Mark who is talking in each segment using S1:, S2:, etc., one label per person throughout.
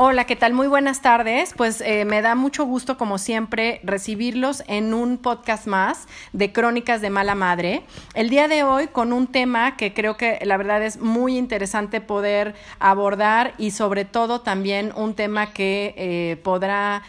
S1: Hola, ¿qué tal? Muy buenas tardes. Pues eh, me da mucho gusto, como siempre, recibirlos en un podcast más de Crónicas de Mala Madre. El día de hoy con un tema que creo que la verdad es muy interesante poder abordar y sobre todo también un tema que eh, podrá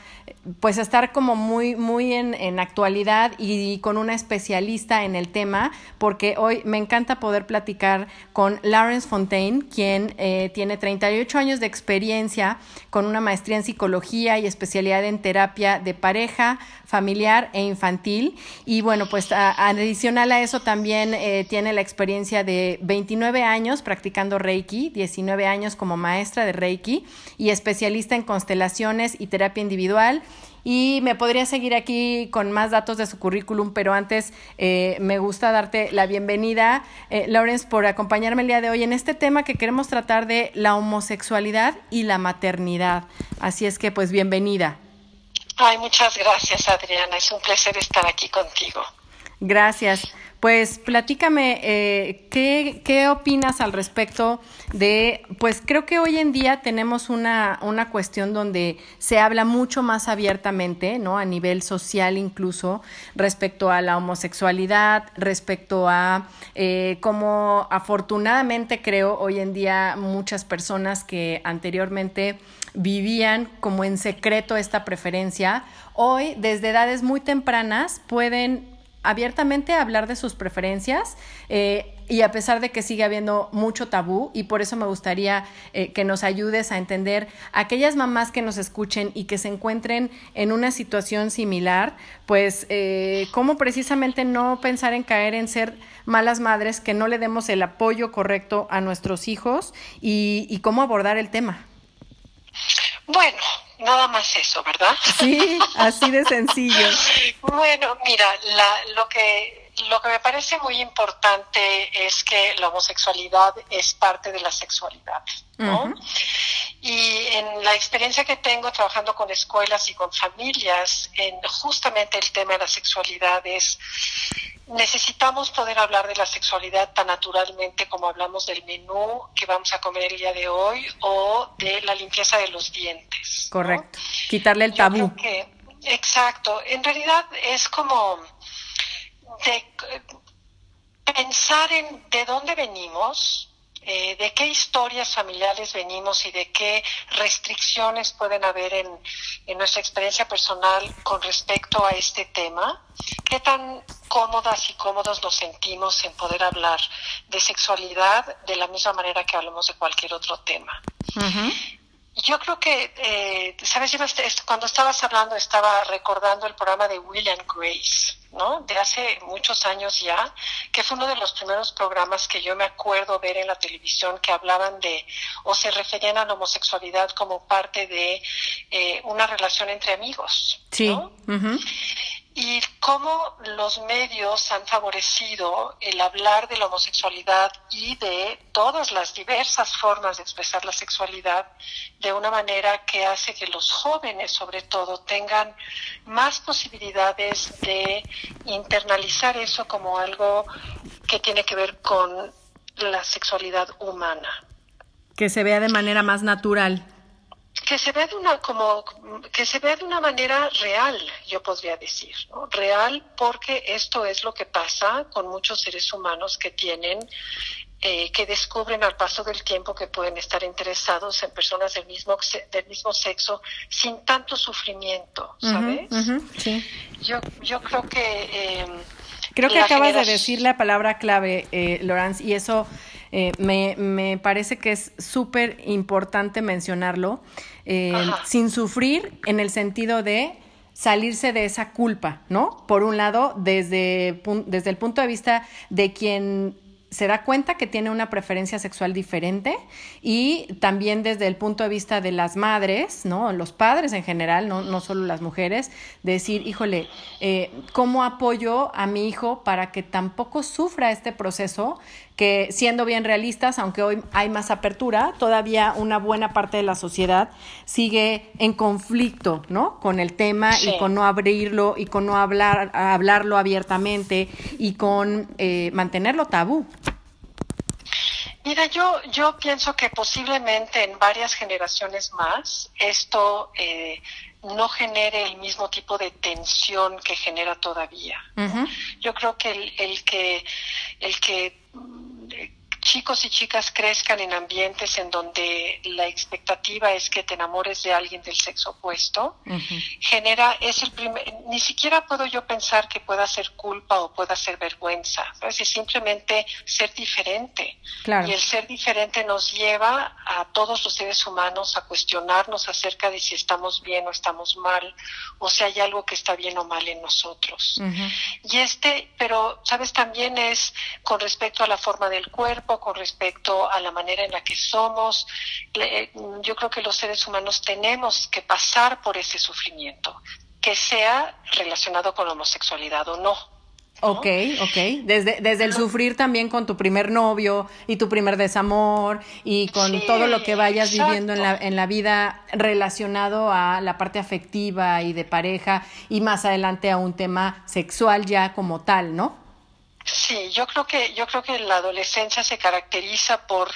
S1: pues estar como muy, muy en, en, actualidad y, con una especialista en el tema, porque hoy me encanta poder platicar con Lawrence Fontaine, quien eh, tiene 38 años de experiencia con una maestría en psicología y especialidad en terapia de pareja, familiar e infantil. Y bueno, pues adicional a eso también eh, tiene la experiencia de 29 años practicando Reiki, 19 años como maestra de Reiki y especialista en constelaciones y terapia individual y me podría seguir aquí con más datos de su currículum, pero antes eh, me gusta darte la bienvenida, eh, Lawrence, por acompañarme el día de hoy en este tema que queremos tratar de la homosexualidad y la maternidad. Así es que, pues, bienvenida.
S2: Ay, muchas gracias, Adriana. Es un placer estar aquí contigo.
S1: Gracias. Pues platícame, eh, ¿qué, ¿qué, opinas al respecto de, pues creo que hoy en día tenemos una, una cuestión donde se habla mucho más abiertamente, ¿no? A nivel social incluso, respecto a la homosexualidad, respecto a eh, cómo afortunadamente creo hoy en día muchas personas que anteriormente vivían como en secreto esta preferencia, hoy desde edades muy tempranas pueden abiertamente hablar de sus preferencias eh, y a pesar de que sigue habiendo mucho tabú y por eso me gustaría eh, que nos ayudes a entender aquellas mamás que nos escuchen y que se encuentren en una situación similar, pues eh, cómo precisamente no pensar en caer en ser malas madres, que no le demos el apoyo correcto a nuestros hijos y, y cómo abordar el tema.
S2: Bueno, nada más eso, ¿verdad?
S1: Sí, así de sencillo.
S2: bueno, mira, la, lo que lo que me parece muy importante es que la homosexualidad es parte de la sexualidad, ¿no? Y en la experiencia que tengo trabajando con escuelas y con familias, en justamente el tema de la sexualidad es necesitamos poder hablar de la sexualidad tan naturalmente como hablamos del menú que vamos a comer el día de hoy o de la limpieza de los dientes.
S1: Correcto. Quitarle el tabú.
S2: exacto. En realidad es como de pensar en de dónde venimos, eh, de qué historias familiares venimos y de qué restricciones pueden haber en, en, nuestra experiencia personal con respecto a este tema, qué tan cómodas y cómodos nos sentimos en poder hablar de sexualidad de la misma manera que hablamos de cualquier otro tema. Yo creo que, eh, ¿sabes? cuando estabas hablando estaba recordando el programa de William Grace, ¿no? De hace muchos años ya, que fue uno de los primeros programas que yo me acuerdo ver en la televisión que hablaban de o se referían a la homosexualidad como parte de eh, una relación entre amigos.
S1: Sí
S2: y cómo los medios han favorecido el hablar de la homosexualidad y de todas las diversas formas de expresar la sexualidad de una manera que hace que los jóvenes sobre todo tengan más posibilidades de internalizar eso como algo que tiene que ver con la sexualidad humana.
S1: Que se vea de manera más natural
S2: que se ve de una como que se ve de una manera real yo podría decir real porque esto es lo que pasa con muchos seres humanos que tienen eh, que descubren al paso del tiempo que pueden estar interesados en personas del mismo del mismo sexo sin tanto sufrimiento sabes
S1: sí.
S2: yo yo creo que
S1: eh, creo que acabas de decir la palabra clave eh, y eso eh, me, me, parece que es súper importante mencionarlo, eh, sin sufrir en el sentido de salirse de esa culpa, ¿no? Por un lado, desde, desde el punto de vista de quien se da cuenta que tiene una preferencia sexual diferente y también desde el punto de vista de las madres, ¿no? Los padres en general, no, no solo las mujeres, decir, híjole, eh, ¿cómo apoyo a mi hijo para que tampoco sufra este proceso que siendo bien realistas, aunque hoy hay más apertura, todavía una buena parte de la sociedad sigue en conflicto, ¿no? Con el tema y con no abrirlo y con no hablar, hablarlo abiertamente y con eh, mantenerlo tabú.
S2: Mira, yo, yo pienso que posiblemente en varias generaciones más esto eh, no genere el mismo tipo de tensión que genera todavía. Yo creo que el, el que el que chicos y chicas crezcan en ambientes en donde la expectativa es que te enamores de alguien del sexo opuesto, genera, es el primer, ni siquiera puedo yo pensar que pueda ser culpa o pueda ser vergüenza, es simplemente ser diferente. Y el ser diferente nos lleva a todos los seres humanos a cuestionarnos acerca de si estamos bien o estamos mal, o si hay algo que está bien o mal en nosotros. Y este, pero, sabes, también es con respecto a la forma del cuerpo, con respecto a la manera en la que somos. Eh, yo creo que los seres humanos tenemos que pasar por ese sufrimiento, que sea relacionado con la homosexualidad o no.
S1: Ok, ok. Desde, desde el sufrir también con tu primer novio y tu primer desamor y con todo lo que vayas viviendo en la, en la vida relacionado a la parte afectiva y de pareja y más adelante a un tema sexual ya como tal, ¿no?
S2: Sí, yo creo que yo creo que la adolescencia se caracteriza por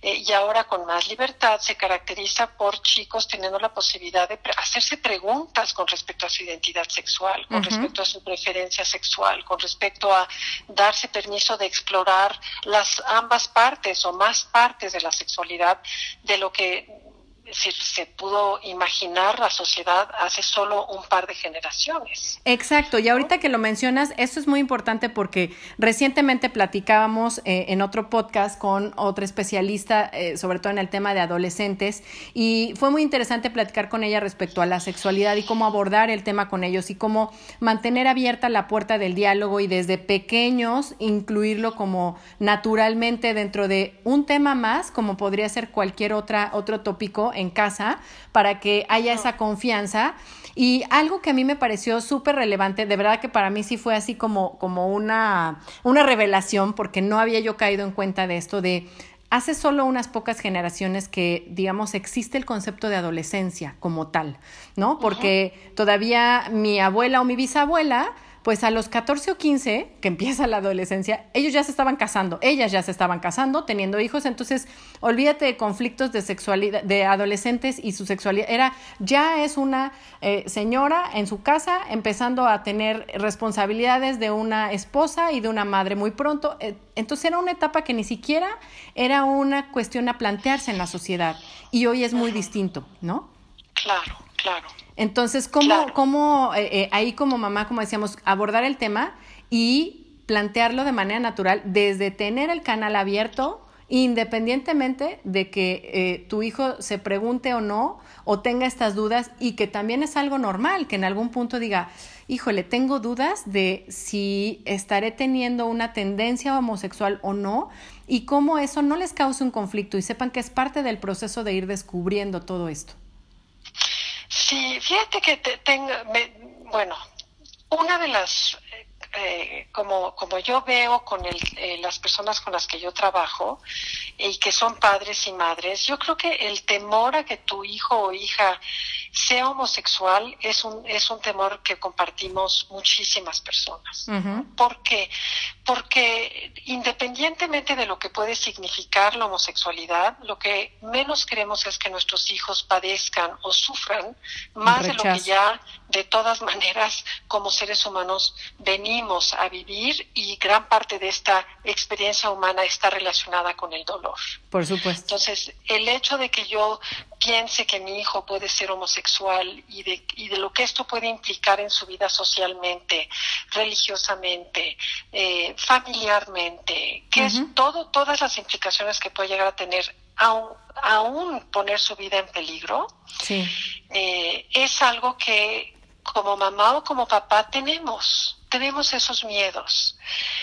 S2: eh, y ahora con más libertad se caracteriza por chicos teniendo la posibilidad de hacerse preguntas con respecto a su identidad sexual, con respecto a su preferencia sexual, con respecto a darse permiso de explorar las ambas partes o más partes de la sexualidad de lo que si se pudo imaginar la sociedad hace solo un par de generaciones.
S1: Exacto, y ahorita que lo mencionas, esto es muy importante porque recientemente platicábamos eh, en otro podcast con otra especialista, eh, sobre todo en el tema de adolescentes, y fue muy interesante platicar con ella respecto a la sexualidad y cómo abordar el tema con ellos y cómo mantener abierta la puerta del diálogo y desde pequeños incluirlo como naturalmente dentro de un tema más, como podría ser cualquier otra, otro tópico en casa para que haya esa confianza. Y algo que a mí me pareció súper relevante, de verdad que para mí sí fue así como, como una, una revelación, porque no había yo caído en cuenta de esto, de hace solo unas pocas generaciones que, digamos, existe el concepto de adolescencia como tal, ¿no? Porque todavía mi abuela o mi bisabuela pues a los 14 o 15, que empieza la adolescencia, ellos ya se estaban casando, ellas ya se estaban casando, teniendo hijos, entonces olvídate de conflictos de sexualidad, de adolescentes y su sexualidad. Era, ya es una eh, señora en su casa empezando a tener responsabilidades de una esposa y de una madre muy pronto. Eh, entonces era una etapa que ni siquiera era una cuestión a plantearse en la sociedad y hoy es muy distinto, ¿no?
S2: Claro, claro.
S1: Entonces, ¿cómo, cómo eh, eh, ahí como mamá, como decíamos, abordar el tema y plantearlo de manera natural desde tener el canal abierto, independientemente de que eh, tu hijo se pregunte o no, o tenga estas dudas, y que también es algo normal, que en algún punto diga, híjole, tengo dudas de si estaré teniendo una tendencia homosexual o no, y cómo eso no les cause un conflicto y sepan que es parte del proceso de ir descubriendo todo esto.
S2: Sí, fíjate que te, tengo, bueno, una de las, eh, como, como yo veo con el, eh, las personas con las que yo trabajo y que son padres y madres, yo creo que el temor a que tu hijo o hija sea homosexual es un, es un temor que compartimos muchísimas personas. ¿Por qué? Porque independientemente de lo que puede significar la homosexualidad, lo que menos queremos es que nuestros hijos padezcan o sufran más de lo que ya de todas maneras como seres humanos venimos a vivir y gran parte de esta experiencia humana está relacionada con el dolor.
S1: Por supuesto.
S2: Entonces, el hecho de que yo piense que mi hijo puede ser homosexual y de, y de lo que esto puede implicar en su vida socialmente, religiosamente, eh, familiarmente, que es todo, todas las implicaciones que puede llegar a tener aún, aún poner su vida en peligro, eh, es algo que como mamá o como papá tenemos, tenemos esos miedos.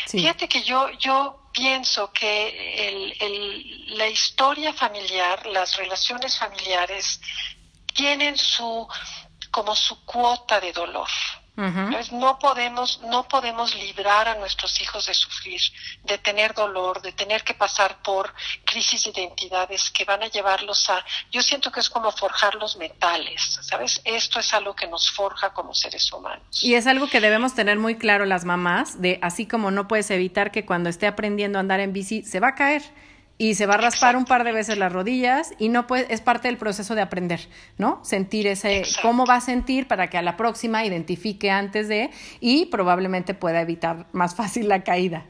S2: Fíjate que yo, yo pienso que el, la historia familiar, las relaciones familiares, tienen su como su cuota de dolor. No podemos, no podemos librar a nuestros hijos de sufrir, de tener dolor, de tener que pasar por crisis de identidades que van a llevarlos a, yo siento que es como forjar los metales, ¿sabes? Esto es algo que nos forja como seres humanos.
S1: Y es algo que debemos tener muy claro las mamás, de así como no puedes evitar que cuando esté aprendiendo a andar en bici se va a caer y se va a raspar un par de veces las rodillas y no puede, es parte del proceso de aprender, ¿no? Sentir ese, cómo va a sentir para que a la próxima identifique antes de y probablemente pueda evitar más fácil la caída.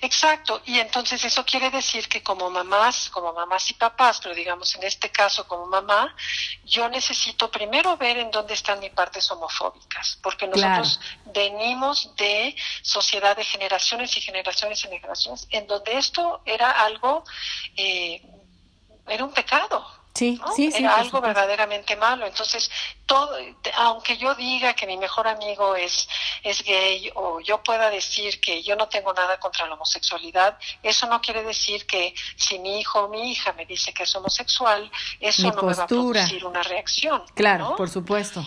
S2: Exacto, y entonces eso quiere decir que como mamás, como mamás y papás, pero digamos en este caso como mamá, yo necesito primero ver en dónde están mis partes homofóbicas, porque nosotros venimos de sociedad de generaciones y generaciones y generaciones, en donde esto era algo, eh, era un pecado,
S1: Sí, sí,
S2: Era algo verdaderamente malo. Entonces, todo, aunque yo diga que mi mejor amigo es, es gay o yo pueda decir que yo no tengo nada contra la homosexualidad, eso no quiere decir que si mi hijo o mi hija me dice que es homosexual, eso no me va a producir una reacción.
S1: Claro, por supuesto.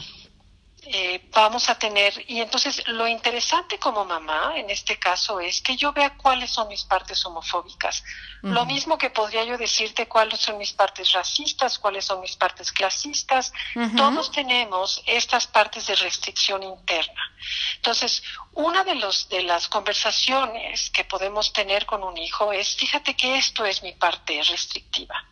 S2: Eh, vamos a tener, y entonces lo interesante como mamá en este caso es que yo vea cuáles son mis partes homofóbicas. Lo mismo que podría yo decirte cuáles son mis partes racistas, cuáles son mis partes clasistas. Todos tenemos estas partes de restricción interna. Entonces, una de, los, de las conversaciones que podemos tener con un hijo es, fíjate que esto es mi parte restrictiva.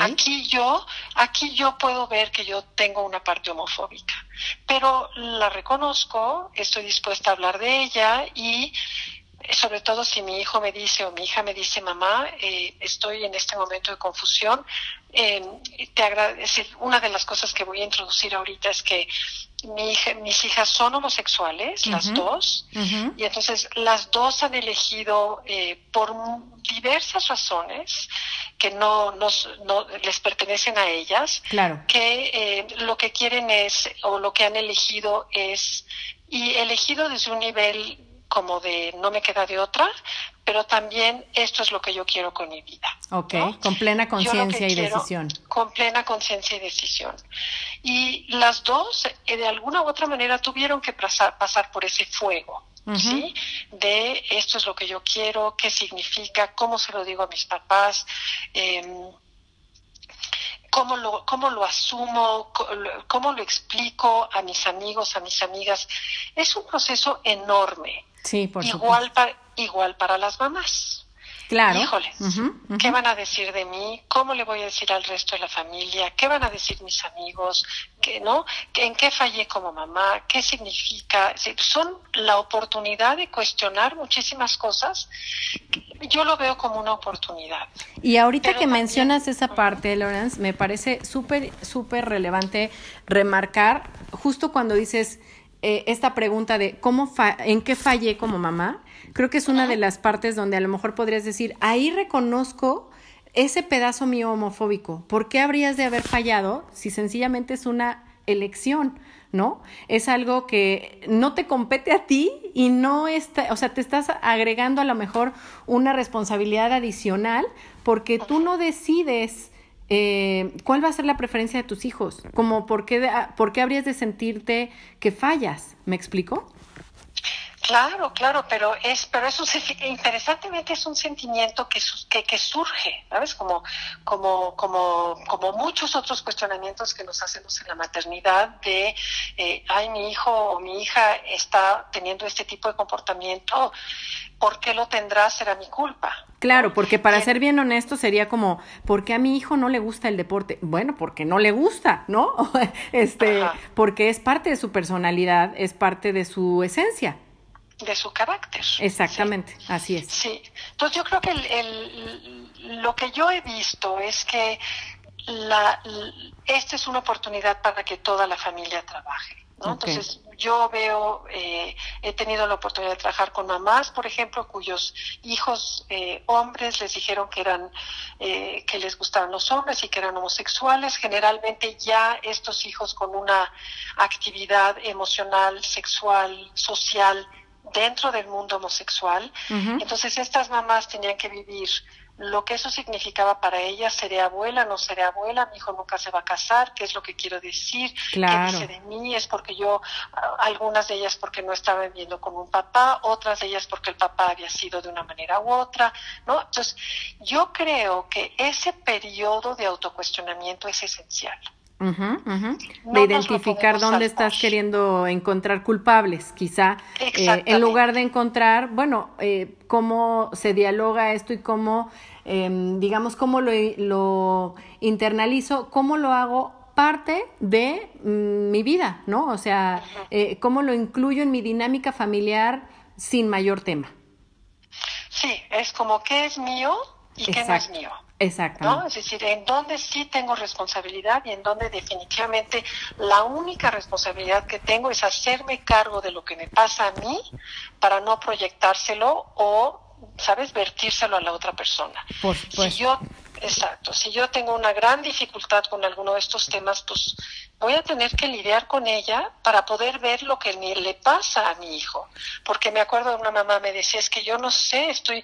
S2: Aquí yo, aquí yo puedo ver que yo tengo una parte homofóbica, pero la reconozco, estoy dispuesta a hablar de ella y sobre todo si mi hijo me dice o mi hija me dice, mamá, eh, estoy en este momento de confusión, eh, te agradezco. Una de las cosas que voy a introducir ahorita es que mi hija, mis hijas son homosexuales, las dos, y entonces las dos han elegido eh, por diversas razones que no, nos, no les pertenecen a ellas,
S1: claro.
S2: que eh, lo que quieren es, o lo que han elegido es, y elegido desde un nivel como de no me queda de otra, pero también esto es lo que yo quiero con mi vida.
S1: Ok, con plena conciencia y decisión.
S2: Con plena conciencia y decisión. Y las dos, eh, de alguna u otra manera, tuvieron que pasar, pasar por ese fuego. ¿Sí? De esto es lo que yo quiero, qué significa, cómo se lo digo a mis papás, eh, cómo lo, cómo lo asumo, cómo lo explico a mis amigos, a mis amigas. Es un proceso enorme.
S1: Sí, por
S2: igual para, igual para las mamás.
S1: Claro.
S2: Híjoles, ¿qué van a decir de mí? ¿Cómo le voy a decir al resto de la familia? ¿Qué van a decir mis amigos? ¿Qué, no? ¿En qué fallé como mamá? ¿Qué significa? Son la oportunidad de cuestionar muchísimas cosas. Yo lo veo como una oportunidad.
S1: Y ahorita que mencionas esa parte, Lawrence, me parece súper, súper relevante remarcar, justo cuando dices eh, esta pregunta de cómo en qué fallé como mamá, creo que es una de las partes donde a lo mejor podrías decir, ahí reconozco ese pedazo mío homofóbico. ¿Por qué habrías de haber fallado si sencillamente es una elección? ¿no? Es algo que no te compete a ti y no está, o sea, te estás agregando a lo mejor una responsabilidad adicional porque tú no decides eh, ¿cuál va a ser la preferencia de tus hijos? Como por qué, por qué habrías de sentirte que fallas, ¿me explico?
S2: Claro, claro, pero es, pero eso interesantemente es un sentimiento que, que, que, surge, ¿sabes? Como, como, como, como muchos otros cuestionamientos que nos hacemos en la maternidad de, eh, ay, mi hijo o mi hija está teniendo este tipo de comportamiento, ¿por qué lo tendrá? Será mi culpa.
S1: Claro, porque para ser bien honesto sería como, ¿por qué a mi hijo no le gusta el deporte? Bueno, porque no le gusta, ¿no? este, porque es parte de su personalidad, es parte de su esencia
S2: de su carácter.
S1: Exactamente, así es.
S2: Sí, entonces yo creo que el, lo que yo he visto es que la, esta es una oportunidad para que toda la familia trabaje. ¿no? Entonces, yo veo, eh, he tenido la oportunidad de trabajar con mamás, por ejemplo, cuyos hijos eh, hombres les dijeron que eran, eh, que les gustaban los hombres y que eran homosexuales. Generalmente ya estos hijos con una actividad emocional, sexual, social dentro del mundo homosexual. Entonces, estas mamás tenían que vivir lo que eso significaba para ella, seré abuela, no seré abuela, mi hijo nunca se va a casar, qué es lo que quiero decir, qué dice de mí, es porque yo, algunas de ellas porque no estaba viviendo con un papá, otras de ellas porque el papá había sido de una manera u otra, ¿no? Entonces, yo creo que ese periodo de autocuestionamiento es esencial.
S1: De identificar dónde estás queriendo encontrar culpables, quizá, eh, en lugar de encontrar, bueno, eh, cómo se dialoga esto y cómo, em, digamos, cómo lo, lo, internalizo, cómo lo hago parte de mm, mi vida, ¿no? O sea, eh, cómo lo incluyo en mi dinámica familiar sin mayor tema.
S2: Sí, es como qué es mío y qué no es mío.
S1: Exacto.
S2: ¿no? Es decir, en donde sí tengo responsabilidad y en donde definitivamente la única responsabilidad que tengo es hacerme cargo de lo que me pasa a mí para no proyectárselo o, ¿sabes?, vertírselo a la otra persona.
S1: Por
S2: Si yo, exacto, si yo tengo una gran dificultad con alguno de estos temas, pues voy a tener que lidiar con ella para poder ver lo que le pasa a mi hijo. Porque me acuerdo de una mamá me decía, es que yo no sé, estoy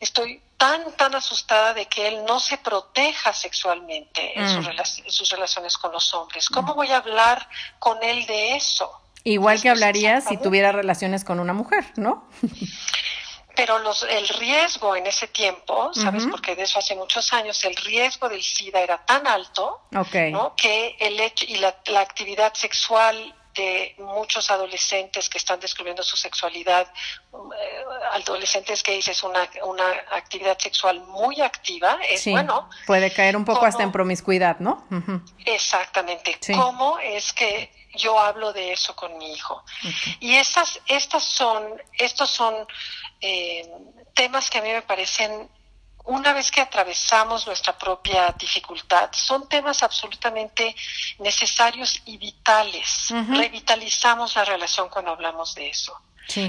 S2: estoy tan, tan asustada de que él no se proteja sexualmente en, sus, relaciones con los hombres. ¿Cómo voy a hablar con él de eso?
S1: Igual que hablaría si tuviera relaciones con una mujer, ¿no?
S2: Pero los, el riesgo en ese tiempo, ¿sabes? Porque de eso hace muchos años, el riesgo del SIDA era tan alto, ¿no? Que el hecho y la, la actividad sexual de muchos adolescentes que están descubriendo su sexualidad, eh, adolescentes que es una, una actividad sexual muy activa, es bueno.
S1: Puede caer un poco hasta en promiscuidad, ¿no?
S2: Exactamente. ¿Cómo es que yo hablo de eso con mi hijo? Y estas, estas son, estos son eh, temas que a mí me parecen una vez que atravesamos nuestra propia dificultad, son temas absolutamente necesarios y vitales. Revitalizamos la relación cuando hablamos de eso.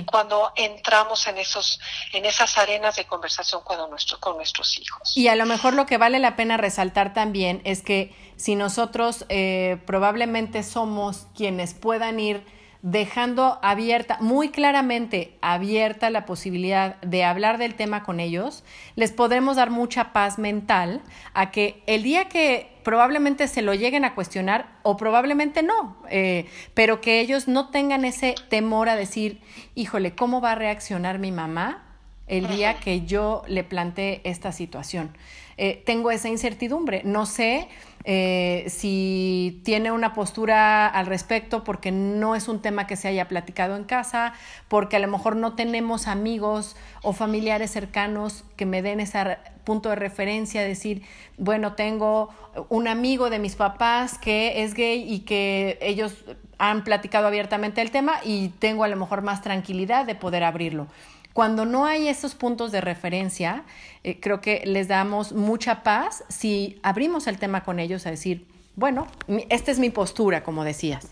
S2: Cuando entramos en esos, en esas arenas de conversación cuando nuestro, con nuestros hijos.
S1: Y a lo mejor lo que vale la pena resaltar también es que si nosotros eh, probablemente somos quienes puedan ir dejando abierta, muy claramente abierta la posibilidad de hablar del tema con ellos, les podremos dar mucha paz mental a que el día que probablemente se lo lleguen a cuestionar o probablemente no, eh, pero que ellos no tengan ese temor a decir, híjole, ¿cómo va a reaccionar mi mamá el día que yo le plantee esta situación? Eh, tengo esa incertidumbre, no sé eh, si tiene una postura al respecto porque no es un tema que se haya platicado en casa, porque a lo mejor no tenemos amigos o familiares cercanos que me den ese punto de referencia, decir, bueno, tengo un amigo de mis papás que es gay y que ellos han platicado abiertamente el tema y tengo a lo mejor más tranquilidad de poder abrirlo. Cuando no hay esos puntos de referencia, eh, creo que les damos mucha paz si abrimos el tema con ellos a decir, bueno, esta es mi postura, como decías.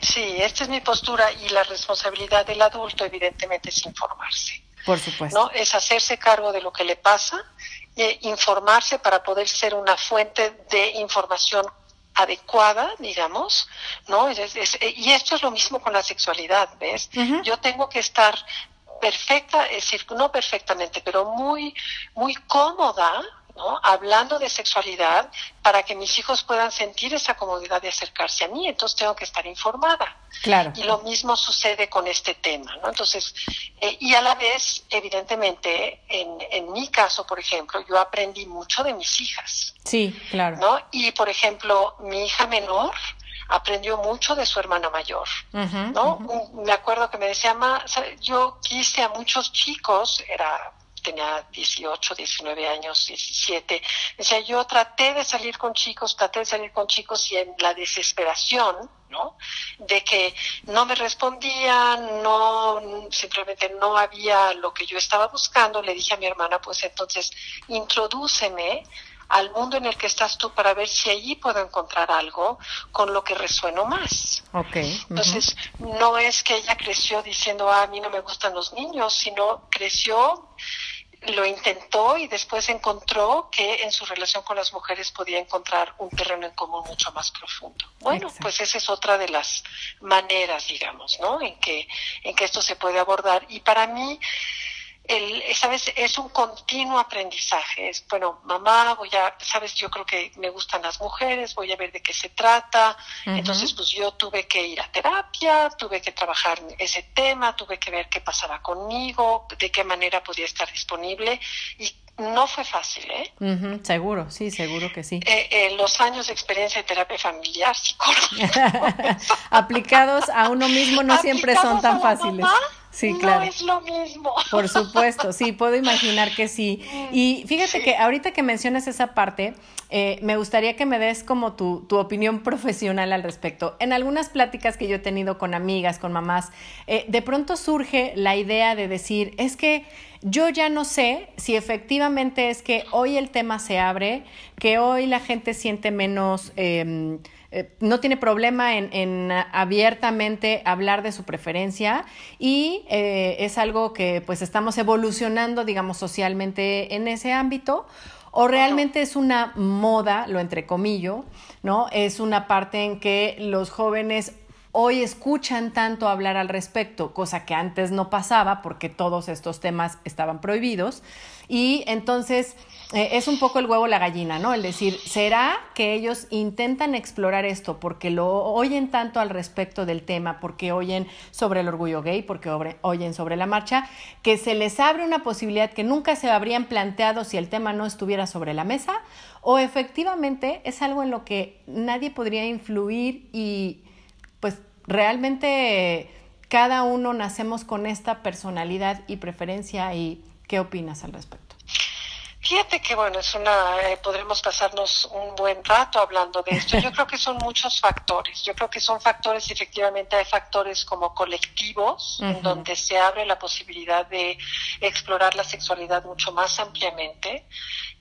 S2: Sí, esta es mi postura y la responsabilidad del adulto evidentemente es informarse.
S1: Por supuesto.
S2: ¿no? Es hacerse cargo de lo que le pasa, e informarse para poder ser una fuente de información adecuada, digamos, ¿no? y esto es lo mismo con la sexualidad, ¿ves? Yo tengo que estar perfecta, es decir, no perfectamente, pero muy, muy cómoda, ¿no? Hablando de sexualidad para que mis hijos puedan sentir esa comodidad de acercarse a mí, entonces tengo que estar informada.
S1: Claro.
S2: Y lo mismo sucede con este tema, ¿no? Entonces, eh, y a la vez, evidentemente, en, en mi caso, por ejemplo, yo aprendí mucho de mis hijas.
S1: Sí, claro.
S2: ¿No? Y, por ejemplo, mi hija menor, aprendió mucho de su hermana mayor, ¿no? Me acuerdo que me decía, Ma, yo quise a muchos chicos, era tenía 18, 19 años, 17. Decía, yo traté de salir con chicos, traté de salir con chicos y en la desesperación, ¿no? De que no me respondían, no, simplemente no había lo que yo estaba buscando, le dije a mi hermana, pues entonces, introdúceme al mundo en el que estás tú para ver si allí puedo encontrar algo con lo que resueno más.
S1: Okay.
S2: Entonces, no es que ella creció diciendo, ah, a mí no me gustan los niños, sino creció lo intentó y después encontró que en su relación con las mujeres podía encontrar un terreno en común mucho más profundo. Bueno, pues esa es otra de las maneras, digamos, ¿no? En que, en que esto se puede abordar. Y para mí, el, sabes, es un continuo aprendizaje. Es, bueno, mamá, voy a, sabes, yo creo que me gustan las mujeres, voy a ver de qué se trata. Entonces, pues yo tuve que ir a terapia, tuve que trabajar ese tema, tuve que ver qué pasaba conmigo, de qué manera podía estar disponible y no fue fácil, ¿eh?
S1: seguro, sí, seguro que sí.
S2: Eh, eh, los años de experiencia de terapia familiar,
S1: Aplicados a uno mismo no siempre son tan fáciles. Sí, claro.
S2: No es lo mismo.
S1: Por supuesto, sí, puedo imaginar que sí. Y fíjate que ahorita que mencionas esa parte, eh, me gustaría que me des como tu, tu, opinión profesional al respecto. En algunas pláticas que yo he tenido con amigas, con mamás, eh, de pronto surge la idea de decir, es que yo ya no sé si efectivamente es que hoy el tema se abre, que hoy la gente siente menos... Eh, eh, no tiene problema en, abiertamente hablar de su preferencia y eh, es algo que pues estamos evolucionando, digamos, socialmente en ese ámbito. O realmente es una moda, lo entrecomillo, ¿no? Es una parte en que los jóvenes hoy escuchan tanto hablar al respecto, cosa que antes no pasaba porque todos estos temas estaban prohibidos. Y entonces eh, es un poco el huevo la gallina, ¿no? El decir, ¿será que ellos intentan explorar esto porque lo oyen tanto al respecto del tema, porque oyen sobre el orgullo gay, porque oyen sobre la marcha, que se les abre una posibilidad que nunca se habrían planteado si el tema no estuviera sobre la mesa? ¿O efectivamente es algo en lo que nadie podría influir y pues realmente cada uno nacemos con esta personalidad y preferencia y qué opinas al respecto?
S2: Fíjate que bueno, es una, eh, podremos pasarnos un buen rato hablando de esto. Yo creo que son muchos factores. Yo creo que son factores, efectivamente, hay factores como colectivos, en donde se abre la posibilidad de explorar la sexualidad mucho más ampliamente.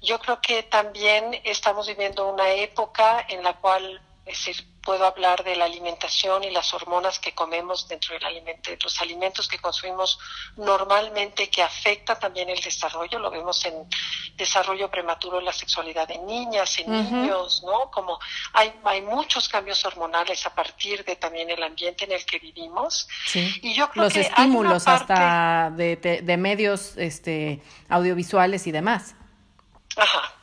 S2: Yo creo que también estamos viviendo una época en la cual, es decir, puedo hablar de la alimentación y las hormonas que comemos dentro del alimento, los alimentos que consumimos normalmente que afecta también el desarrollo, lo vemos en desarrollo prematuro en la sexualidad de niñas, en niños, ¿no? Como hay, hay muchos cambios hormonales a partir de también el ambiente en el que vivimos.
S1: Y yo creo los estímulos hasta de, de medios este, audiovisuales y demás.
S2: Ajá.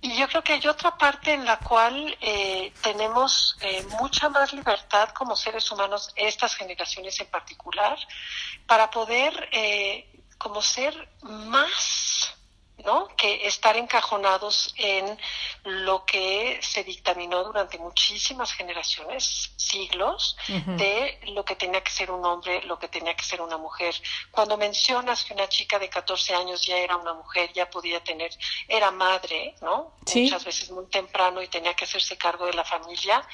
S2: Y yo creo que hay otra parte en la cual eh, tenemos eh, mucha más libertad como seres humanos, estas generaciones en particular, para poder eh, como ser más ¿no? que estar encajonados en lo que se dictaminó durante muchísimas generaciones, siglos, de lo que tenía que ser un hombre, lo que tenía que ser una mujer. Cuando mencionas que una chica de 14 años ya era una mujer, ya podía tener, era madre, ¿no? Muchas veces muy temprano y tenía que hacerse cargo de la familia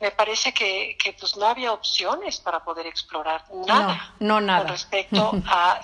S2: me parece que, que pues no había opciones para poder explorar nada.
S1: No, nada.
S2: Con respecto a,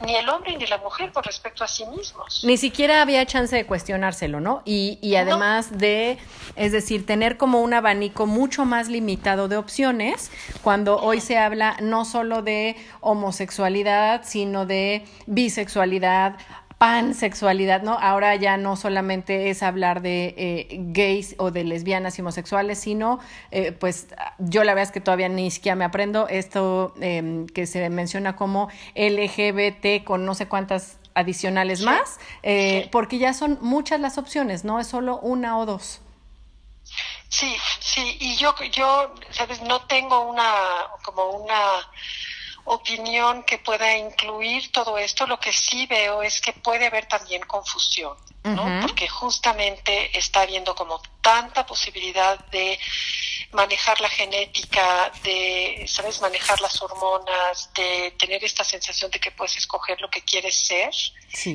S2: ni el hombre ni la mujer con respecto a sí mismos.
S1: Ni siquiera había chance de cuestionárselo, ¿no? Y, y además de, es decir, tener como un abanico mucho más limitado de opciones, cuando hoy se habla no solo de homosexualidad, sino de bisexualidad, pansexualidad, ¿no? Ahora ya no solamente es hablar de eh, gays o de lesbianas y homosexuales, sino, eh, pues, yo la verdad es que todavía ni siquiera me aprendo esto em, que se menciona como LGBT con no sé cuántas adicionales más, eh, porque ya son muchas las opciones, no es solo una o dos.
S2: Sí, sí, y yo, yo, sabes, no tengo una, como una opinión que pueda incluir todo esto, lo que sí veo es que puede haber también confusión, ¿no? Porque justamente está habiendo como tanta posibilidad de manejar la genética, de, ¿sabes?, manejar las hormonas, de tener esta sensación de que puedes escoger lo que quieres ser,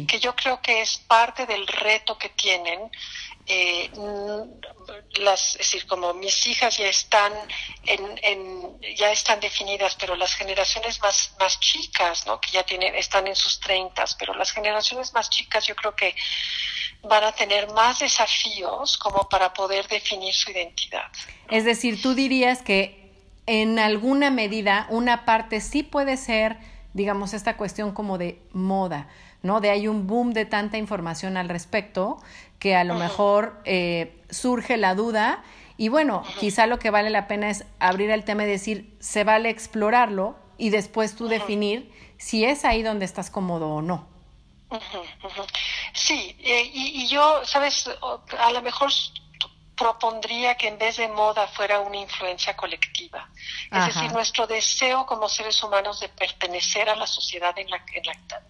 S2: que yo creo que es parte del reto que tienen eh, las, es decir, como mis hijas ya están en, ya están definidas, pero las generaciones más, más chicas, ¿no? Que ya tienen, están en sus treintas, pero las generaciones más chicas yo creo que van a tener más desafíos como para poder definir su identidad.
S1: Es decir, tú dirías que en alguna medida una parte sí puede ser, digamos, esta cuestión como de moda, ¿no? De hay un boom de tanta información al respecto que a lo mejor eh, surge la duda y bueno, quizá lo que vale la pena es abrir el tema y decir, se vale explorarlo y después tú definir si es ahí donde estás cómodo o no.
S2: Sí, eh, y, yo, sabes, a lo mejor propondría que en vez de moda fuera una influencia colectiva. Es decir, nuestro deseo como seres humanos de pertenecer a la sociedad en la,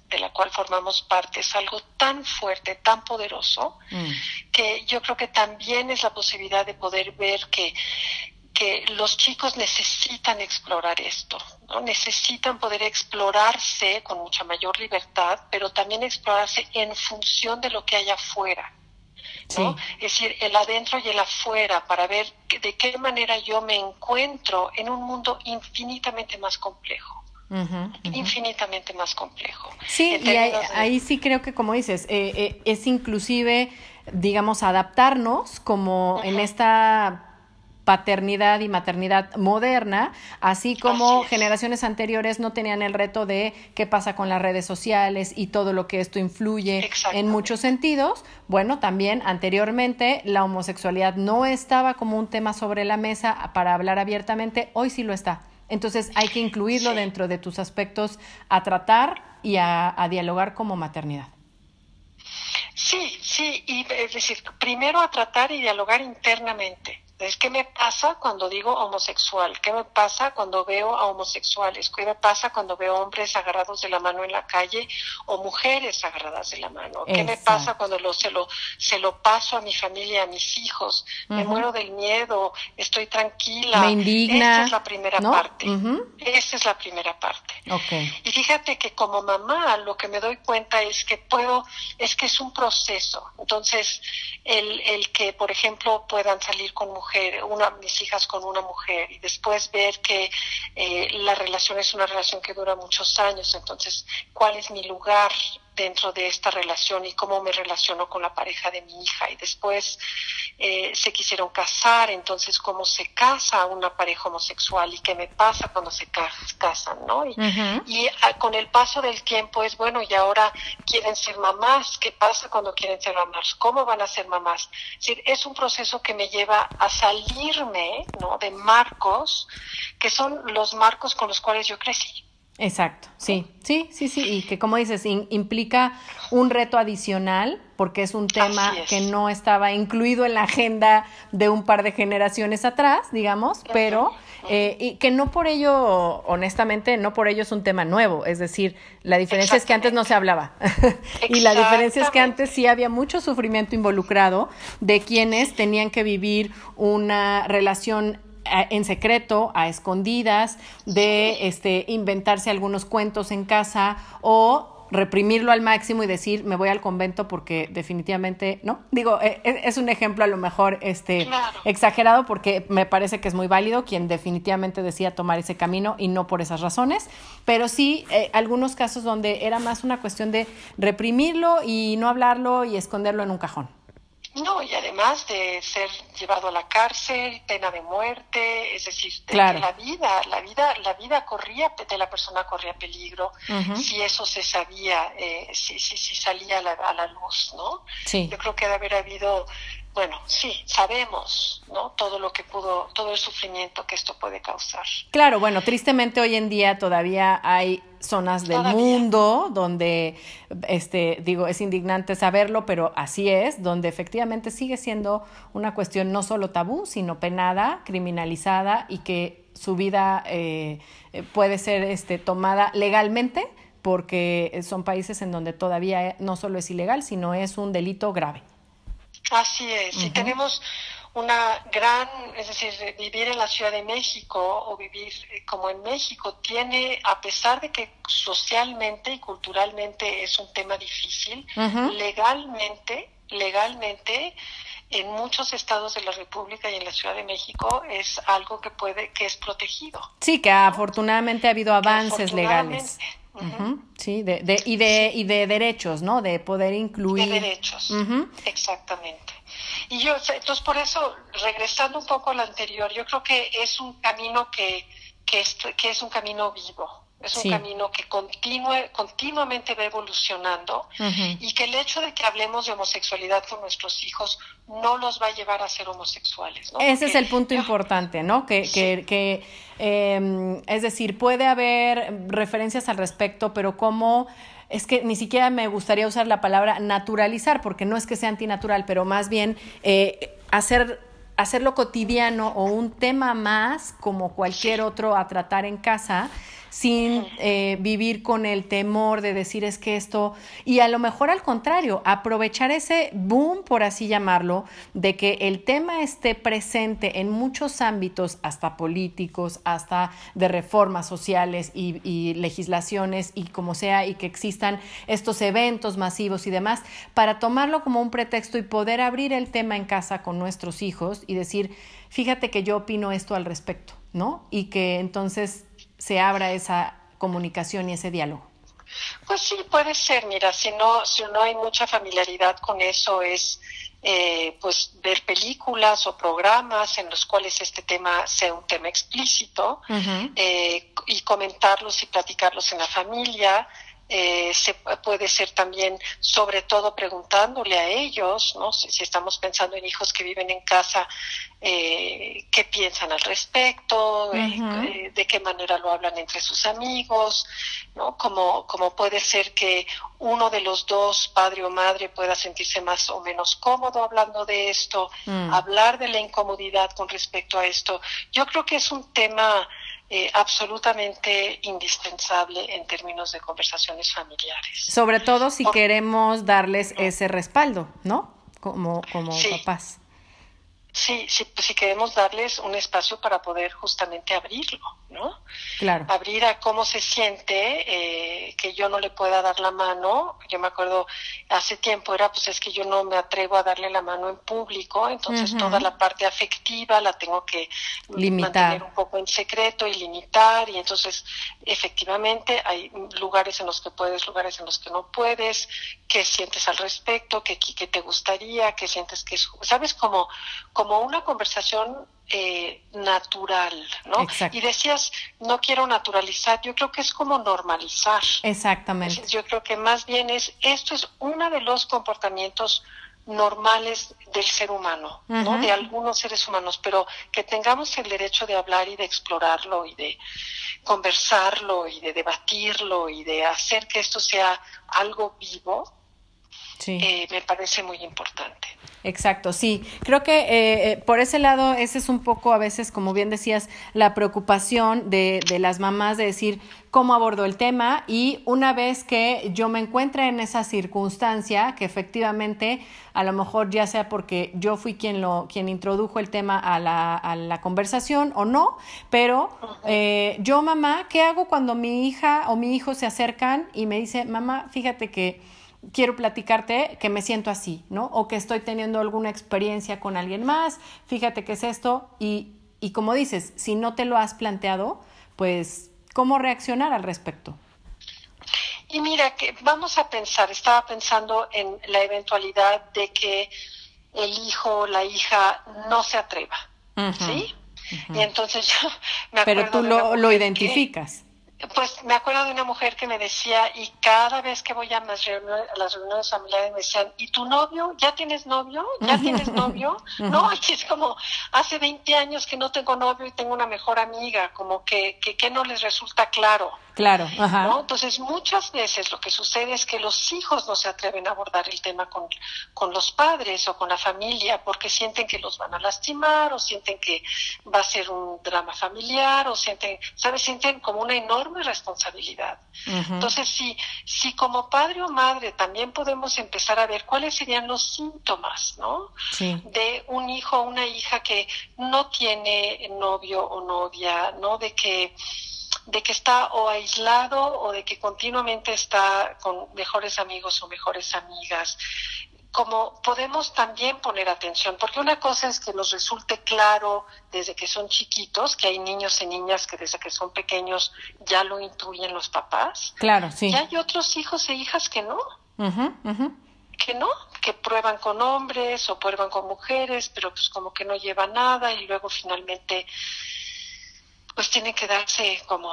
S2: de la cual formamos parte es algo tan fuerte, tan poderoso, mm. que yo creo que también es la posibilidad de poder ver que que los chicos necesitan explorar esto, ¿no? necesitan poder explorarse con mucha mayor libertad, pero también explorarse en función de lo que hay afuera. ¿no? Es decir, el adentro y el afuera, para ver de qué manera yo me encuentro en un mundo infinitamente más complejo. infinitamente más complejo.
S1: Sí, y ahí, sí creo que, como dices, eh, eh, es inclusive, digamos, adaptarnos como en esta paternidad y maternidad moderna, así como generaciones anteriores no tenían el reto de qué pasa con las redes sociales y todo lo que esto influye en muchos sentidos. Bueno, también anteriormente la homosexualidad no estaba como un tema sobre la mesa para hablar abiertamente, hoy sí lo está. Entonces hay que incluirlo dentro de tus aspectos a tratar y a, a dialogar como maternidad.
S2: Sí, sí, y es decir, primero a tratar y dialogar internamente ¿qué me pasa cuando digo homosexual? ¿Qué me pasa cuando veo a homosexuales? ¿Qué me pasa cuando veo hombres agarrados de la mano en la calle o mujeres agarradas de la mano? ¿Qué me pasa cuando lo, se, lo, se lo paso a mi familia, a mis hijos? Me muero del miedo, estoy tranquila.
S1: Me indigna.
S2: Esa es la primera parte. Esa es la primera parte. Y fíjate que como mamá lo que me doy cuenta es que puedo, es que es un proceso. Entonces, el, el que, por ejemplo, puedan salir con mujeres una, mis hijas con una mujer y después ver que eh, la relación es una relación que dura muchos años, entonces, ¿cuál es mi lugar dentro de esta relación y cómo me relaciono con la pareja de mi hija. Y después eh, se quisieron casar, entonces cómo se casa una pareja homosexual y qué me pasa cuando se casan, ¿no? Y, ah, con el paso del tiempo es, bueno, y ahora quieren ser mamás, ¿qué pasa cuando quieren ser mamás? ¿Cómo van a ser mamás? Es, decir, es un proceso que me lleva a salirme, ¿no? De marcos que son los marcos con los cuales yo crecí.
S1: Exacto, sí, sí, sí, sí, y que como dices, implica un reto adicional porque es un tema que no estaba incluido en la agenda de un par de generaciones atrás, digamos, pero eh, y que no por ello, honestamente, no por ello es un tema nuevo, es decir, la diferencia es que antes no se hablaba. Y la diferencia es que antes sí había mucho sufrimiento involucrado de quienes tenían que vivir una relación en secreto, a escondidas, de este, inventarse algunos cuentos en casa o reprimirlo al máximo y decir me voy al convento porque definitivamente no digo e, e, es, un ejemplo a lo mejor este exagerado porque me parece que es muy válido quien definitivamente decía tomar ese camino y no por esas razones pero sí eh, algunos casos donde era más una cuestión de reprimirlo y no hablarlo y esconderlo en un cajón
S2: no, y además de ser llevado a la cárcel, pena de muerte, es decir, de que la vida, la vida, la vida corría, de la persona corría peligro, si eso se sabía, eh, si, si, si salía a la, a la luz, ¿no? Sí. Yo creo que debe haber habido bueno, sí, sabemos, ¿no? Todo lo que pudo, todo el sufrimiento que esto puede causar.
S1: Claro, bueno, tristemente hoy en día todavía hay zonas del mundo donde, este, digo, es indignante saberlo, pero así es, donde efectivamente sigue siendo una cuestión no solo tabú, sino penada, criminalizada y que su vida eh, puede ser, este, tomada legalmente porque son países en donde todavía no solo es ilegal, sino es un delito grave.
S2: Así es, si tenemos una gran, es decir, vivir en la Ciudad de México o vivir eh, como en México tiene, a pesar de que socialmente y culturalmente es un tema difícil, legalmente, legalmente en muchos estados de la República y en la Ciudad de México es algo que puede que es protegido.
S1: Sí, que afortunadamente ha habido avances legales. Sí, de, de, y, de, y de derechos, ¿no? De poder incluir.
S2: De derechos, exactamente. Y yo, entonces por eso, regresando un poco al anterior, yo creo que es un camino que, que, es, que es un camino vivo. Es un camino que continue, continuamente va evolucionando y que el hecho de que hablemos de homosexualidad con nuestros hijos no los va a llevar a ser homosexuales.
S1: Ese es el punto importante, ¿no? Que, que, que em, es decir, puede haber referencias al respecto, pero cómo es que ni siquiera me gustaría usar la palabra naturalizar, porque no es que sea antinatural, pero más bien eh, hacer hacerlo cotidiano o un tema más como cualquier otro a tratar en casa sin eh, vivir con el temor de decir es que esto, y a lo mejor al contrario, aprovechar ese boom, por así llamarlo, de que el tema esté presente en muchos ámbitos, hasta políticos, hasta de reformas sociales y, y legislaciones y como sea, y que existan estos eventos masivos y demás, para tomarlo como un pretexto y poder abrir el tema en casa con nuestros hijos y decir, fíjate que yo opino esto al respecto, ¿no? Y que entonces se abra esa comunicación y ese diálogo.
S2: Pues sí, puede ser. Mira, si no, si no hay mucha familiaridad con eso, es eh, pues ver películas o programas en los cuales este tema sea un tema explícito eh, y comentarlos y platicarlos en la familia. Eh, se puede ser también, sobre todo preguntándole a ellos, ¿no? Si, estamos pensando en hijos que viven en casa, eh, qué piensan al respecto, eh, de qué manera lo hablan entre sus amigos, ¿no? Como, como puede ser que uno de los dos, padre o madre, pueda sentirse más o menos cómodo hablando de esto, mm. hablar de la incomodidad con respecto a esto. Yo creo que es un tema eh, absolutamente indispensable en términos de conversaciones familiares.
S1: Sobre todo si queremos darles ese respaldo, ¿no? Como, como papás.
S2: Sí, sí, pues si queremos darles un espacio para poder justamente abrirlo, ¿no?
S1: Claro.
S2: Abrir a cómo se siente, eh, que yo no le pueda dar la mano. Yo me acuerdo, hace tiempo era, pues es que yo no me atrevo a darle la mano en público, entonces toda la parte afectiva la tengo que
S1: limitar.
S2: mantener un poco en secreto y limitar, y entonces efectivamente hay lugares en los que puedes, lugares en los que no puedes, qué sientes al respecto, qué, qué te gustaría, qué sientes que es, ¿sabes? Como como una conversación eh, natural, ¿no? Y decías, no quiero naturalizar, yo creo que es como normalizar.
S1: Exactamente.
S2: Yo creo que más bien es, esto es uno de los comportamientos normales del ser humano, ¿no? De algunos seres humanos, pero que tengamos el derecho de hablar y de explorarlo y de conversarlo y de debatirlo y de hacer que esto sea algo vivo, eh, me parece muy importante.
S1: Exacto, sí. Creo que eh, eh, por ese lado, ese es un poco a veces, como bien decías, la preocupación de, de las mamás de decir cómo abordo el tema y una vez que yo me encuentre en esa circunstancia, que efectivamente a lo mejor ya sea porque yo fui quien lo quien introdujo el tema a la, a la conversación o no, pero eh, yo mamá, ¿qué hago cuando mi hija o mi hijo se acercan y me dice, mamá, fíjate que quiero platicarte que me siento así, ¿no? O que estoy teniendo alguna experiencia con alguien más, fíjate qué es esto, y, y como dices, si no te lo has planteado, pues, ¿cómo reaccionar al respecto?
S2: Y mira, que vamos a pensar, estaba pensando en la eventualidad de que el hijo o la hija no se atreva, ¿sí? Y entonces yo me
S1: acuerdo Pero tú lo, lo identificas
S2: pues me acuerdo de una mujer que me decía, y cada vez que voy a las reuniones, a las reuniones familiares me decían, ¿y tu novio? ¿Ya tienes novio? ¿Ya tienes novio? no, es como, hace 20 años que no tengo novio y tengo una mejor amiga, como que, que, que no les resulta claro.
S1: Claro, ajá.
S2: ¿no? Entonces, muchas veces lo que sucede es que los hijos no se atreven a abordar el tema con, con los padres o con la familia porque sienten que los van a lastimar o sienten que va a ser un drama familiar o sienten, ¿sabes? Sienten como una enorme responsabilidad. Entonces, si, si como padre o madre también podemos empezar a ver cuáles serían los síntomas, ¿no? De un hijo o una hija que no tiene novio o novia, ¿no? De que de que está o aislado o de que continuamente está con mejores amigos o mejores amigas. Como podemos también poner atención, porque una cosa es que nos resulte claro desde que son chiquitos, que hay niños y niñas que desde que son pequeños ya lo intuyen los papás.
S1: Claro, sí.
S2: Y hay otros hijos e hijas que no. Que no, que prueban con hombres o prueban con mujeres, pero pues como que no lleva nada y luego finalmente pues tiene que darse como,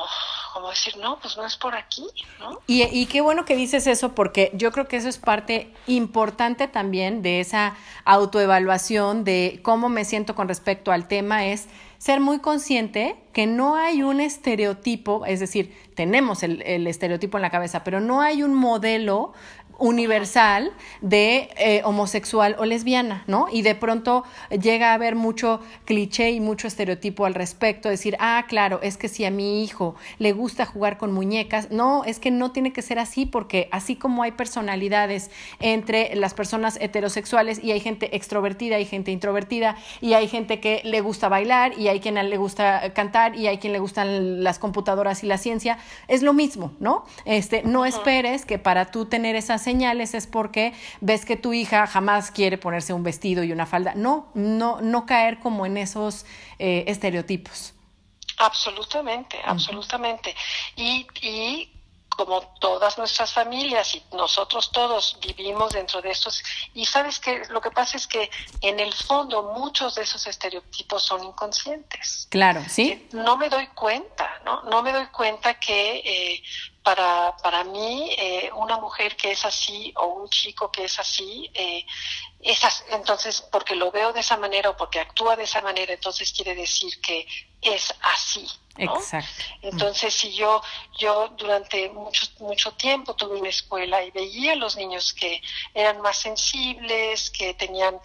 S2: como decir, no, pues no es por aquí, ¿no?
S1: Y, y qué bueno que dices eso, porque yo creo que eso es parte importante también de esa autoevaluación de cómo me siento con respecto al tema, es ser muy consciente que no hay un estereotipo, es decir, tenemos el, el, estereotipo en la cabeza, pero no hay un modelo universal de eh, homosexual o lesbiana, ¿no? Y de pronto llega a haber mucho cliché y mucho estereotipo al respecto, decir, ah, claro, es que si a mi hijo le gusta jugar con muñecas, no, es que no tiene que ser así, porque así como hay personalidades entre las personas heterosexuales y hay gente extrovertida y gente introvertida, y hay gente que le gusta bailar y hay quien le gusta cantar y hay quien le gustan las computadoras y la ciencia, es lo mismo, ¿no? Este, no esperes que para tú tener esas señales es porque ves que tu hija jamás quiere ponerse un vestido y una falda. No, no, no caer como en esos eh, estereotipos.
S2: Absolutamente, absolutamente. Y, y como todas nuestras familias y nosotros todos vivimos dentro de estos. Y sabes que lo que pasa es que en el fondo muchos de esos estereotipos son inconscientes.
S1: Claro, sí.
S2: No me doy cuenta, ¿no? No me doy cuenta que eh, para, para mí eh, una mujer que es así o un chico que es así, eh, esas, entonces porque lo veo de esa manera o porque actúa de esa manera, entonces quiere decir que es así.
S1: Exacto.
S2: Entonces, si yo, yo durante mucho, mucho tiempo tuve una escuela y veía a los niños que eran más sensibles, que tenían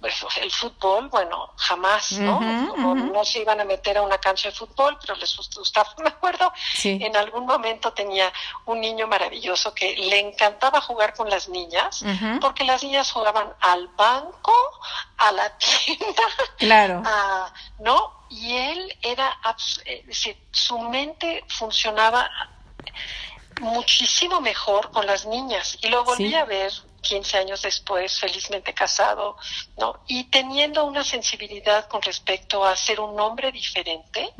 S2: pues, el fútbol, bueno, jamás, ¿no? No se iban a meter a una cancha de fútbol, pero les gustaba. Me acuerdo, en algún momento tenía un niño maravilloso que le encantaba jugar con las niñas, porque las niñas jugaban al banco, a la tienda,
S1: claro.
S2: ¿no? y él era, eh, su mente funcionaba muchísimo mejor con las niñas. Y lo volví a ver 15 años después, felizmente casado, ¿no? Y teniendo una sensibilidad con respecto a ser un hombre diferente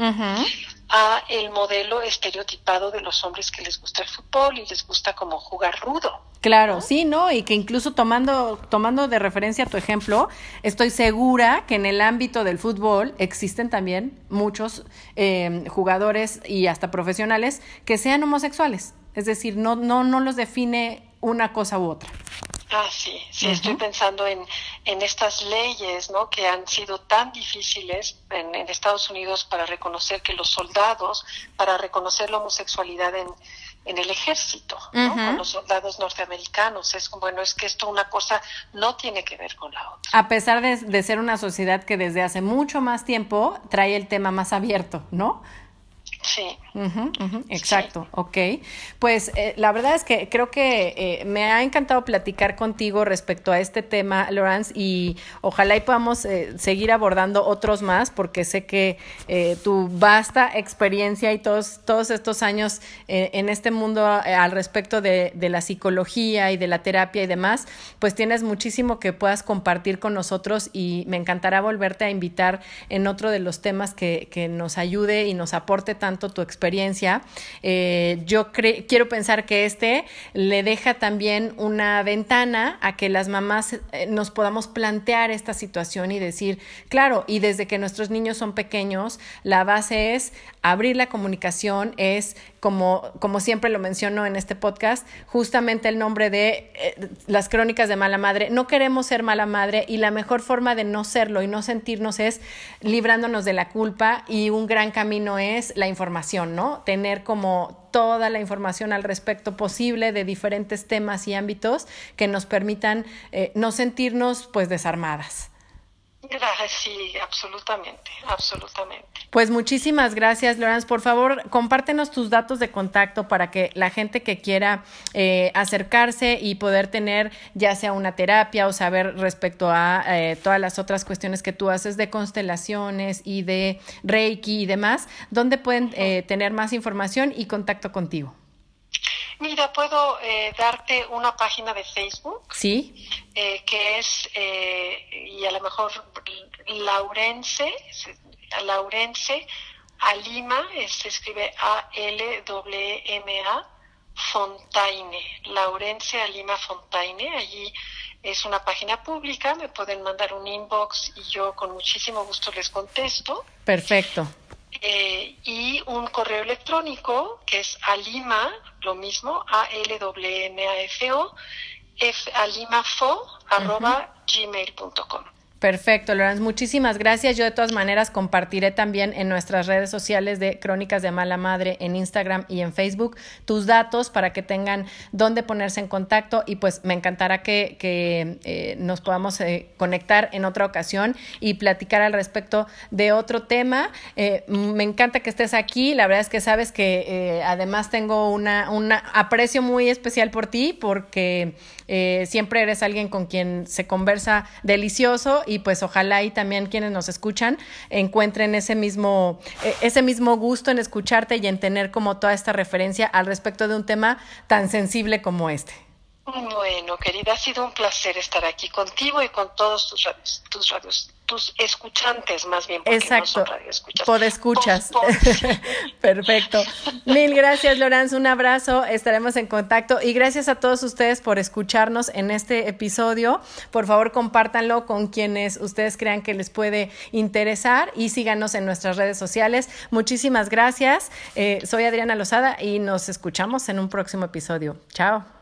S2: a el modelo estereotipado de los hombres que les gusta el fútbol y les gusta como jugar rudo.
S1: Claro, sí, ¿no? Y que incluso tomando, tomando de referencia tu ejemplo, estoy segura que en el ámbito del fútbol existen también muchos eh, jugadores y hasta profesionales que sean homosexuales. Es decir, no, no, no los define una cosa u otra.
S2: Ah, sí, sí, estoy pensando en, en estas leyes, ¿no? Que han sido tan difíciles en, en Estados Unidos para reconocer que los soldados, para reconocer la homosexualidad en, en el ejército, ¿no? con los soldados norteamericanos. Es bueno, es que esto una cosa no tiene que ver con la otra.
S1: A pesar de, de ser una sociedad que desde hace mucho más tiempo trae el tema más abierto, ¿no?
S2: Sí.
S1: exacto, ok. Pues eh, la verdad es que creo que eh, me ha encantado platicar contigo respecto a este tema, Laurence, y ojalá y podamos eh, seguir abordando otros más, porque sé que tu vasta experiencia y todos, todos estos años en este mundo al respecto de, de, la psicología y de la terapia y demás, pues tienes muchísimo que puedas compartir con nosotros y me encantará volverte a invitar en otro de los temas que, que nos ayude y nos aporte tanto tu experiencia. Eh, yo quiero pensar que este le deja también una ventana a que las mamás eh, nos podamos plantear esta situación y decir, claro, y desde que nuestros niños son pequeños, la base es abrir la comunicación, es como, como siempre lo menciono en este podcast, justamente el nombre de eh, las crónicas de mala madre. No queremos ser mala madre y la mejor forma de no serlo y no sentirnos es librándonos de la culpa y un gran camino es la información, ¿no? Tener como toda la información al respecto posible de diferentes temas y ámbitos que nos permitan eh, no sentirnos pues desarmadas.
S2: Sí, absolutamente, absolutamente.
S1: Pues muchísimas gracias, Lorenz. Por favor, compártenos tus datos de contacto para que la gente que quiera eh, acercarse y poder tener ya sea una terapia o saber respecto a eh, todas las otras cuestiones que tú haces de constelaciones y de Reiki y demás, ¿dónde pueden eh, tener más información y contacto contigo?
S2: Mira, puedo darte una página de Facebook.
S1: Sí
S2: eh, que es, eh, y a lo mejor Laurence, Laurence, Alima, se escribe A-L-W-M-A, Fontaine, Laurence Alima Fontaine, allí es una página pública, me pueden mandar un inbox y yo con muchísimo gusto les contesto.
S1: Perfecto.
S2: Eh, y un correo electrónico que es alima, lo mismo, A-L-W-M-A-F-O, alimafo, arroba gmail.com.
S1: Perfecto, Lorenz. Muchísimas gracias. Yo de todas maneras compartiré también en nuestras redes sociales de Crónicas de Mala Madre en Instagram y en Facebook tus datos para que tengan dónde ponerse en contacto y pues me encantará que, eh, nos podamos eh, conectar en otra ocasión y platicar al respecto de otro tema. Eh, me encanta que estés aquí. La verdad es que sabes que además tengo una, un aprecio muy especial por ti porque siempre eres alguien con quien se conversa delicioso pues ojalá y también quienes nos escuchan encuentren ese mismo, eh, ese mismo gusto en escucharte y en tener como toda esta referencia al respecto de un tema tan sensible como este.
S2: Bueno, querida, ha sido un placer estar aquí contigo y con todos tus radios, tus radios, tus escuchantes más bien.
S1: Exacto, no escuchas. Perfecto. Mil gracias, Lorenz, un abrazo, estaremos en contacto y gracias a todos ustedes por escucharnos en este episodio. Por favor, compártanlo con quienes ustedes crean que les puede interesar y síganos en nuestras redes sociales. Muchísimas gracias. Eh, soy Adriana Lozada y nos escuchamos en un próximo episodio. Chao.